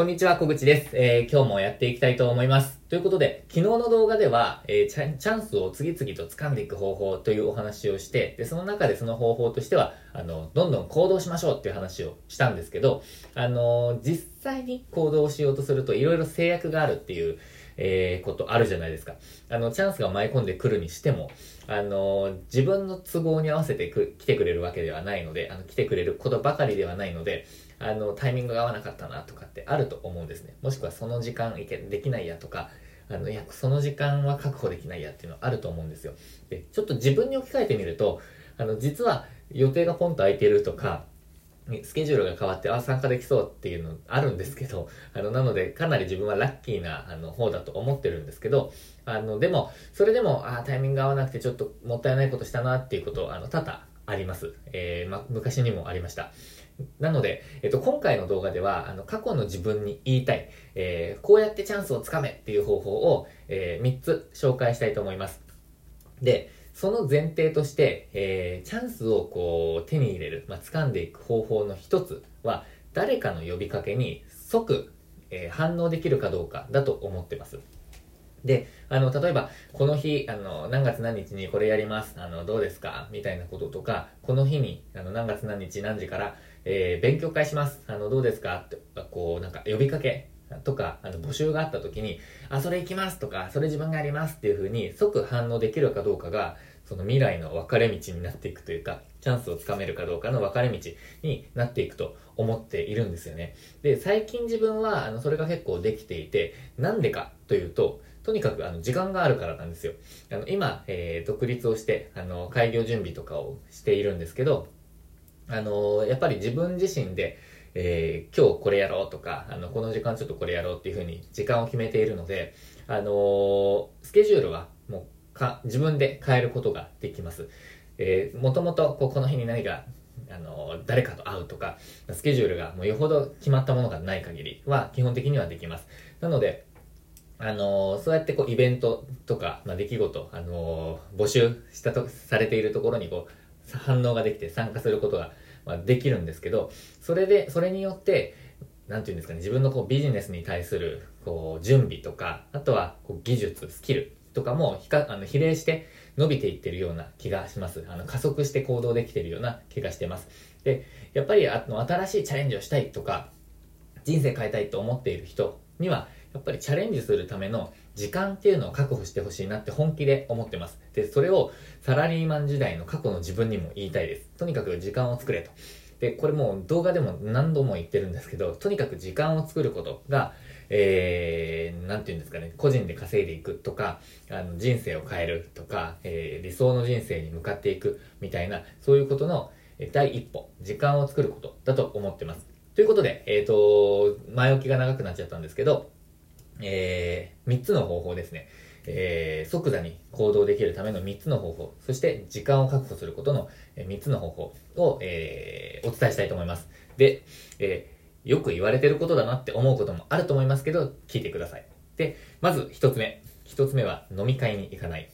こんにちは、小口です。えー今日もやっていきたいと思います。ということで、昨日の動画では、えーチャンスを次々と掴んでいく方法というお話をして、で、その中でその方法としては、あの、どんどん行動しましょうっていう話をしたんですけど、あの実際に行動しようとすると、いろいろ制約があるっていう、えーことあるじゃないですか。あの、チャンスが舞い込んでくるにしても、あの、自分の都合に合わせてく来てくれるわけではないので、あの、来てくれることばかりではないので、あの、タイミングが合わなかったなとかってあると思うんですね。もしくはその時間いけできないやとか、あの、いや、その時間は確保できないやっていうのはあると思うんですよ。で、ちょっと自分に置き換えてみると、あの、実は予定がポンと空いてるとか、スケジュールが変わって、あ、参加できそうっていうのあるんですけど、あの、なので、かなり自分はラッキーな、あの、方だと思ってるんですけど、あの、でも、それでも、あ、タイミング合わなくてちょっともったいないことしたなっていうこと、あの、多々あります。えーま、昔にもありました。なので、えっと、今回の動画では、あの、過去の自分に言いたい、えーこうやってチャンスをつかめっていう方法を、え3つ紹介したいと思います。で、その前提として、えーチャンスをこう手に入れる、まあ、掴んでいく方法の一つは、誰かの呼びかけに即、えー反応できるかどうかだと思ってます。で、あの、例えば、この日、あの、何月何日にこれやります。あの、どうですかみたいなこととか、この日に、あの、何月何日何時から、えー勉強会します。あの、どうですかって、こう、なんか呼びかけとか、あの、募集があった時に、あ、それ行きますとか、それ自分がやりますっていう風に即反応できるかどうかが、その未来の分かれ道になっていくというか、チャンスをつかめるかどうかの分かれ道になっていくと思っているんですよね。で、最近自分は、あの、それが結構できていて、なんでかというと、とにかくあの時間があるからなんですよ。あの今、えー独立をしてあの開業準備とかをしているんですけど、あのやっぱり自分自身で、えー今日これやろうとかあのこの時間ちょっとこれやろうっていうふうに時間を決めているので、あのスケジュールはもうか自分で変えることができます。えー、もともとここの日に何かあの誰かと会うとかスケジュールがもうよほど決まったものがない限りは基本的にはできます。なのであのそうやってこうイベントとか、まあ、出来事、あの募集したとされているところにこう反応ができて参加することが、まあ、できるんですけどそれでそれによってなんていうんですかね自分のこうビジネスに対するこう準備とかあとはこう技術スキルとかも比較あの比例して伸びていってるような気がします。あの加速して行動できてるような気がしてます。でやっぱりあの新しいチャレンジをしたいとか人生変えたいと思っている人にはやっぱりチャレンジするための時間っていうのを確保してほしいなって本気で思ってます。で、それをサラリーマン時代の過去の自分にも言いたいです。とにかく時間を作れと。で、これもう動画でも何度も言ってるんですけど、とにかく時間を作ることが、えー、なんて言うんですかね、個人で稼いでいくとか、あの人生を変えるとか、えー理想の人生に向かっていくみたいな、そういうことの第一歩、時間を作ることだと思ってます。ということで、えっ、と、前置きが長くなっちゃったんですけど、えー、3つの方法ですね。えー、即座に行動できるための3つの方法、そして時間を確保することのえ3つの方法を、えーお伝えしたいと思います。で、えーよく言われてることだなって思うこともあると思いますけど、聞いてください。で、まず1つ目。1つ目は飲み会に行かない。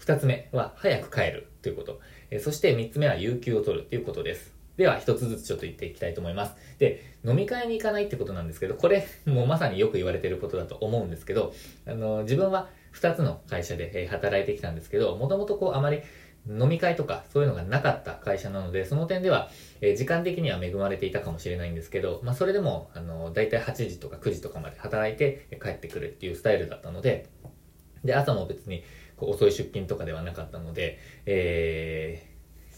2つ目は早く帰るということ。えそして3つ目は有給を取るということです。では、一つずつちょっと言っていきたいと思います。で、飲み会に行かないってことなんですけど、これ、もうまさによく言われてることだと思うんですけど、あの、自分は二つの会社で、働いてきたんですけど、もともとこう、あまり飲み会とかそういうのがなかった会社なので、その点では、え時間的には恵まれていたかもしれないんですけど、まあ、それでも、あの、だいたい8時とか9時とかまで働いて帰ってくるっていうスタイルだったので、で、朝も別にこう遅い出勤とかではなかったので、えー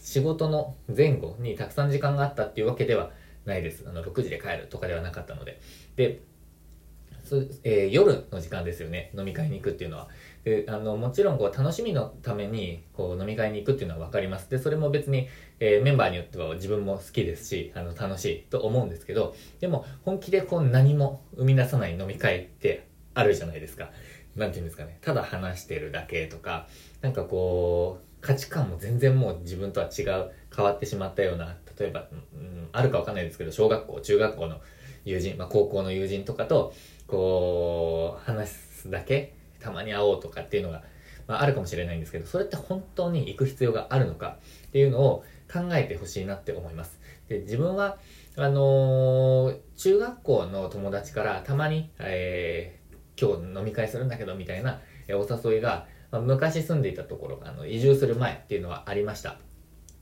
仕事の前後にたくさん時間があったっていうわけではないです。あの、6時で帰るとかではなかったので。で、えー夜の時間ですよね。飲み会に行くっていうのは。で、あの、もちろんこう楽しみのためにこう飲み会に行くっていうのはわかります。で、それも別に、えーメンバーによっては自分も好きですし、あの、楽しいと思うんですけど、でも本気でこう何も生み出さない飲み会ってあるじゃないですか。なんていうんですかね。ただ話してるだけとか、なんかこう、価値観も全然もう自分とは違う、変わってしまったような、例えば、うん、あるかわかんないですけど、小学校、中学校の友人、まあ高校の友人とかと、こう、話すだけ、たまに会おうとかっていうのが、まああるかもしれないんですけど、それって本当に行く必要があるのかっていうのを考えてほしいなって思います。で、自分は、あのー、中学校の友達からたまに、えー、今日飲み会するんだけどみたいな、えお誘いが、まあ、昔住んでいたところ、あの、移住する前っていうのはありました。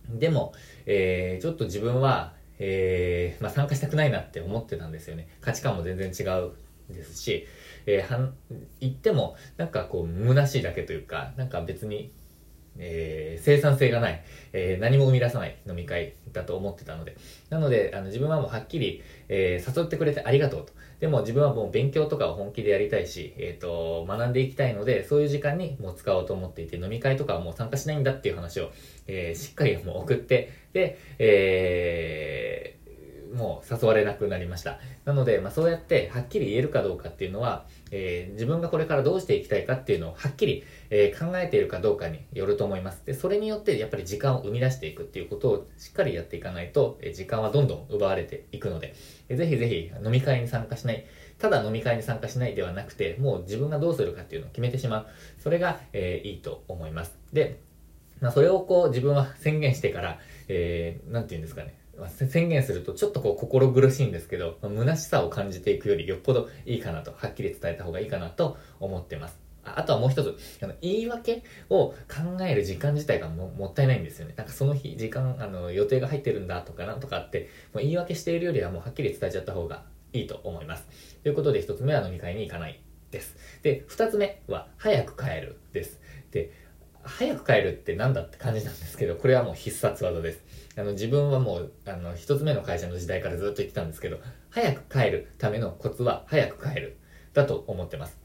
でも、えー、ちょっと自分は、えー、まあ、参加したくないなって思ってたんですよね。価値観も全然違うですし、えー、はん、言っても、なんかこう、虚しいだけというか、なんか別に、えー、生産性がない、えー、何も生み出さない飲み会だと思ってたので。なので、あの、自分はもうはっきり、えー、誘ってくれてありがとうと。でも自分はもう勉強とかを本気でやりたいし、えっ、ー、と、学んでいきたいので、そういう時間にもう使おうと思っていて、飲み会とかはもう参加しないんだっていう話を、えー、しっかりもう送って、で、えー、もう誘われなくなりました。なので、まあ、そうやってはっきり言えるかどうかっていうのは、えー、自分がこれからどうしていきたいかっていうのをはっきり、えー、考えているかどうかによると思います。で、それによってやっぱり時間を生み出していくっていうことをしっかりやっていかないと、えー、時間はどんどん奪われていくので、えー、ぜひぜひ飲み会に参加しない、ただ飲み会に参加しないではなくて、もう自分がどうするかっていうのを決めてしまう。それが、えー、いいと思います。で、まあ、それをこう自分は宣言してから、えー、なんて言うんですかね。宣言するとちょっとこう心苦しいんですけど、まあ、虚しさを感じていくよりよっぽどいいかなと、はっきり伝えた方がいいかなと思ってます。あとはもう一つ、あの、言い訳を考える時間自体がもったいないんですよね。なんかその日、時間、あの、予定が入ってるんだとかなんとかって、もう言い訳しているよりはもうはっきり伝えちゃった方がいいと思います。ということで一つ目は飲み会に行かないです。で、二つ目は早く帰るです。で、早く帰るって何だって感じなんですけど、これはもう必殺技です。あの、自分はもう、あの、一つ目の会社の時代からずっと言ってたんですけど、早く帰るためのコツは早く帰る。だと思ってます。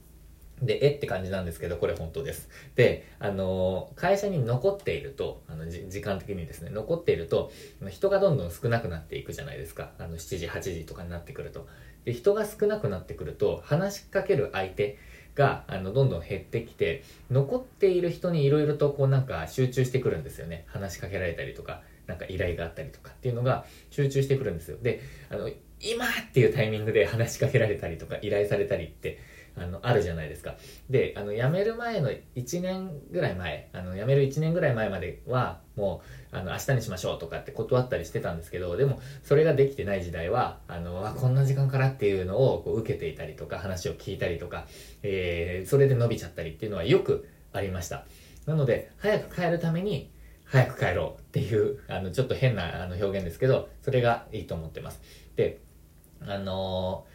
で、えって感じなんですけど、これ本当です。で、あのー、会社に残っていると、あの、時間的にですね、残っていると、人がどんどん少なくなっていくじゃないですか。あの、7時、8時とかになってくると。で、人が少なくなってくると、話しかける相手が、あの、どんどん減ってきて、残っている人にいろいろとこうなんか集中してくるんですよね。話しかけられたりとか、なんか依頼があったりとかっていうのが集中してくるんですよ。で、あの、今っていうタイミングで話しかけられたりとか依頼されたりって、あの、あるじゃないですか。で、あの、辞める前の1年ぐらい前、あの、辞める1年ぐらい前までは、もう、あの、明日にしましょうとかって断ったりしてたんですけど、でも、それができてない時代は、あの、あ、こんな時間からっていうのをこう受けていたりとか、話を聞いたりとか、えー、それで伸びちゃったりっていうのはよくありました。なので、早く帰るために、早く帰ろうっていう、あの、ちょっと変なあの表現ですけど、それがいいと思ってます。で、あの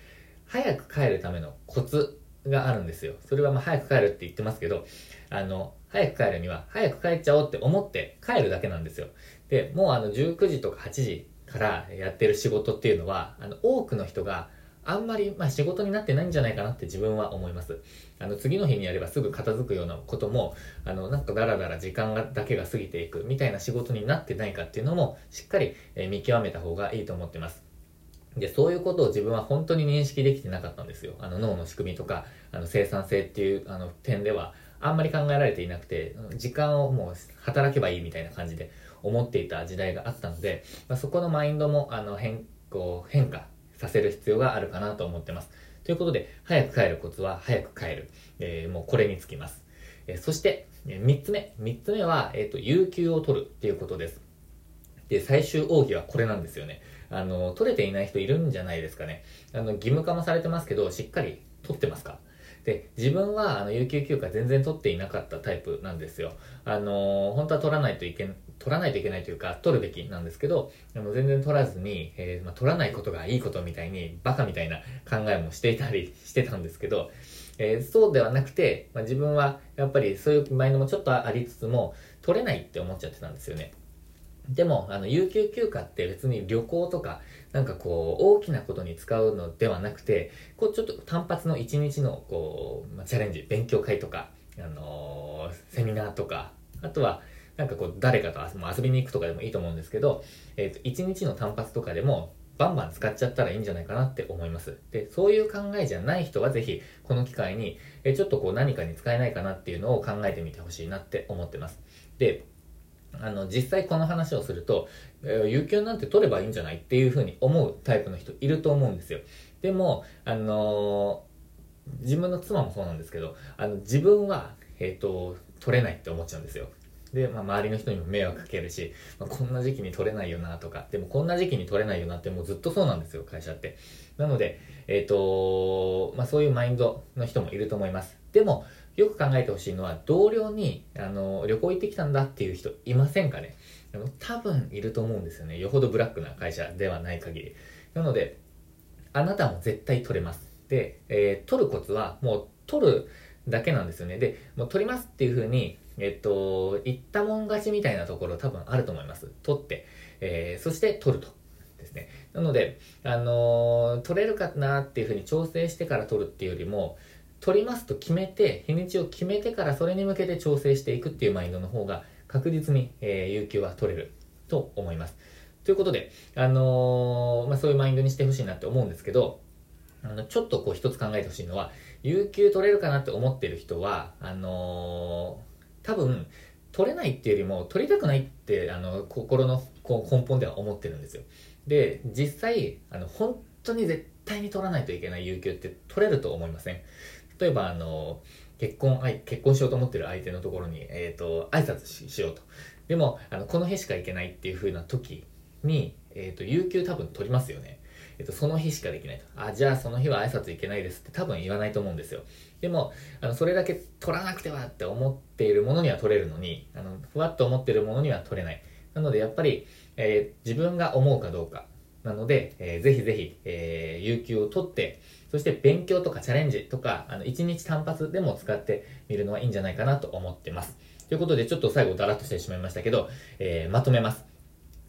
ー、早く帰るためのコツがあるんですよ。それはまあ早く帰るって言ってますけど、あの、早く帰るには早く帰っちゃおうって思って帰るだけなんですよ。で、もうあの19時とか8時からやってる仕事っていうのは、あの多くの人があんまり、まあ、仕事になってないんじゃないかなって自分は思います。あの、次の日にやればすぐ片付くようなことも、あの、なんかダラダラ時間がだけが過ぎていくみたいな仕事になってないかっていうのも、しっかり、え見極めた方がいいと思ってます。で、そういうことを自分は本当に認識できてなかったんですよ。あの脳の仕組みとか、あの生産性っていうあの点では、あんまり考えられていなくて、時間をもう働けばいいみたいな感じで思っていた時代があったので、まあ、そこのマインドもあの変更、変化させる必要があるかなと思ってます。ということで、早く帰るコツは早く帰る。えー、もうこれにつきます。えー、そして、3つ目。3つ目は、えっ、ー、と、有給を取るっていうことです。で、最終奥義はこれなんですよね。あの、取れていない人いるんじゃないですかね。あの、義務化もされてますけど、しっかり取ってますか？で、自分は、あの、有給休暇全然取っていなかったタイプなんですよ。あの、本当は取らないといけ、取らないといけないというか、取るべきなんですけど、あの全然取らずに、えー、まあ、取らないことがいいことみたいに、バカみたいな考えもしていたり してたんですけど、えー、そうではなくて、まあ、自分はやっぱりそういうマインドもちょっとありつつも、取れないって思っちゃってたんですよね。でも、あの、有給休暇って別に旅行とか、なんかこう、大きなことに使うのではなくて、こう、ちょっと単発の一日の、こう、チャレンジ、勉強会とか、あのー、セミナーとか、あとは、なんかこう、誰かと遊びに行くとかでもいいと思うんですけど、えっ、ー、と、一日の単発とかでも、バンバン使っちゃったらいいんじゃないかなって思います。で、そういう考えじゃない人はぜひ、この機会に、えちょっとこう何かに使えないかなっていうのを考えてみてほしいなって思ってます。で、あの、実際この話をすると、えー、有給なんて取ればいいんじゃないっていうふうに思うタイプの人いると思うんですよ。でも、あのー、自分の妻もそうなんですけど、あの、自分は、えっ、ー、と、取れないって思っちゃうんですよ。で、まあ、周りの人にも迷惑かけるし、まあ、こんな時期に取れないよなとか、でもこんな時期に取れないよなってもうずっとそうなんですよ、会社って。なので、えっ、ー、とまあ、そういうマインドの人もいると思います。でも、よく考えてほしいのは、同僚に、あの、旅行行ってきたんだっていう人いませんかね？多分いると思うんですよね。よほどブラックな会社ではない限り。なので、あなたも絶対取れます。で、えー、取るコツは、もう取るだけなんですよね。で、もう取りますっていう風に、えっと、言ったもん勝ちみたいなところ多分あると思います。取って、えー、そして取ると。ですね。なので、あのー、取れるかなっていう風に調整してから取るっていうよりも、取りますと決めて、日にちを決めてからそれに向けて調整していくっていうマインドの方が確実に、えー、有給は取れると思います。ということで、あのー、まあ、そういうマインドにしてほしいなって思うんですけど、あの、ちょっとこう一つ考えてほしいのは、有給取れるかなって思ってる人は、あのー、多分、取れないっていうよりも、取りたくないって、あの、心のこう根本では思ってるんですよ。で、実際、あの、本当に絶対に取らないといけない有給って取れると思いません？例えば、あの、結婚、結婚しようと思ってる相手のところに、えっ、ー、と、挨拶しようと。でも、あの、この日しか行けないっていう風な時に、えっ、ー、と、有給多分取りますよね。えっと、その日しかできないと。あ、じゃあその日は挨拶行けないですって多分言わないと思うんですよ。でも、あの、それだけ取らなくてはって思っているものには取れるのに、あの、ふわっと思っているものには取れない。なので、やっぱり、えー、自分が思うかどうか。なので、えー、ぜひぜひ、えー、有給を取って、そして勉強とかチャレンジとか、あの、1日単発でも使ってみるのはいいんじゃないかなと思ってます。ということで、ちょっと最後ダラッとしてしまいましたけど、えー、まとめます。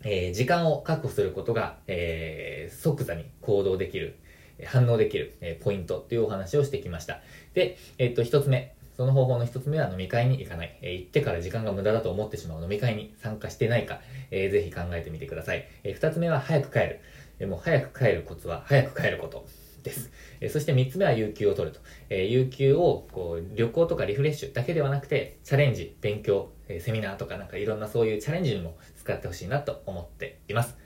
えー、時間を確保することが、えー、即座に行動できる、反応できる、えー、ポイントというお話をしてきました。で、えっと、一つ目。その方法の一つ目は飲み会に行かない。え、行ってから時間が無駄だと思ってしまう飲み会に参加してないか、えー、ぜひ考えてみてください。えー、つ目は早く帰る。え、もう早く帰るコツは早く帰ること。です。え、そして3つ目は有給を取ると。えー、有給をこう旅行とかリフレッシュだけではなくて、チャレンジ、勉強、えー、セミナーとかなんかいろんなそういうチャレンジにも使ってほしいなと思っています。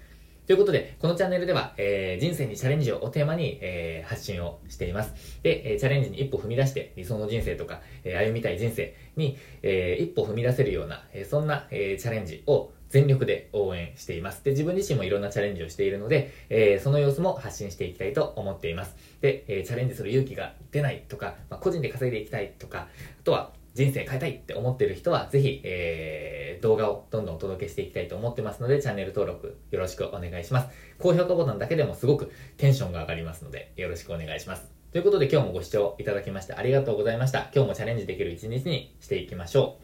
ということで、このチャンネルでは、えー、人生にチャレンジをおテーマに、えー、発信をしています。で、えー、チャレンジに一歩踏み出して理想の人生とか、え歩みたい人生に、え一歩踏み出せるような、えそんな、えチャレンジを全力で応援しています。で、自分自身もいろんなチャレンジをしているので、えー、その様子も発信していきたいと思っています。で、えー、チャレンジする勇気が出ないとか、まあ、個人で稼いでいきたいとか、あとは人生変えたいって思ってる人は、ぜひ、えー、動画をどんどんお届けしていきたいと思ってますので、チャンネル登録よろしくお願いします。高評価ボタンだけでもすごくテンションが上がりますので、よろしくお願いします。ということで今日もご視聴いただきましてありがとうございました。今日もチャレンジできる一日にしていきましょう。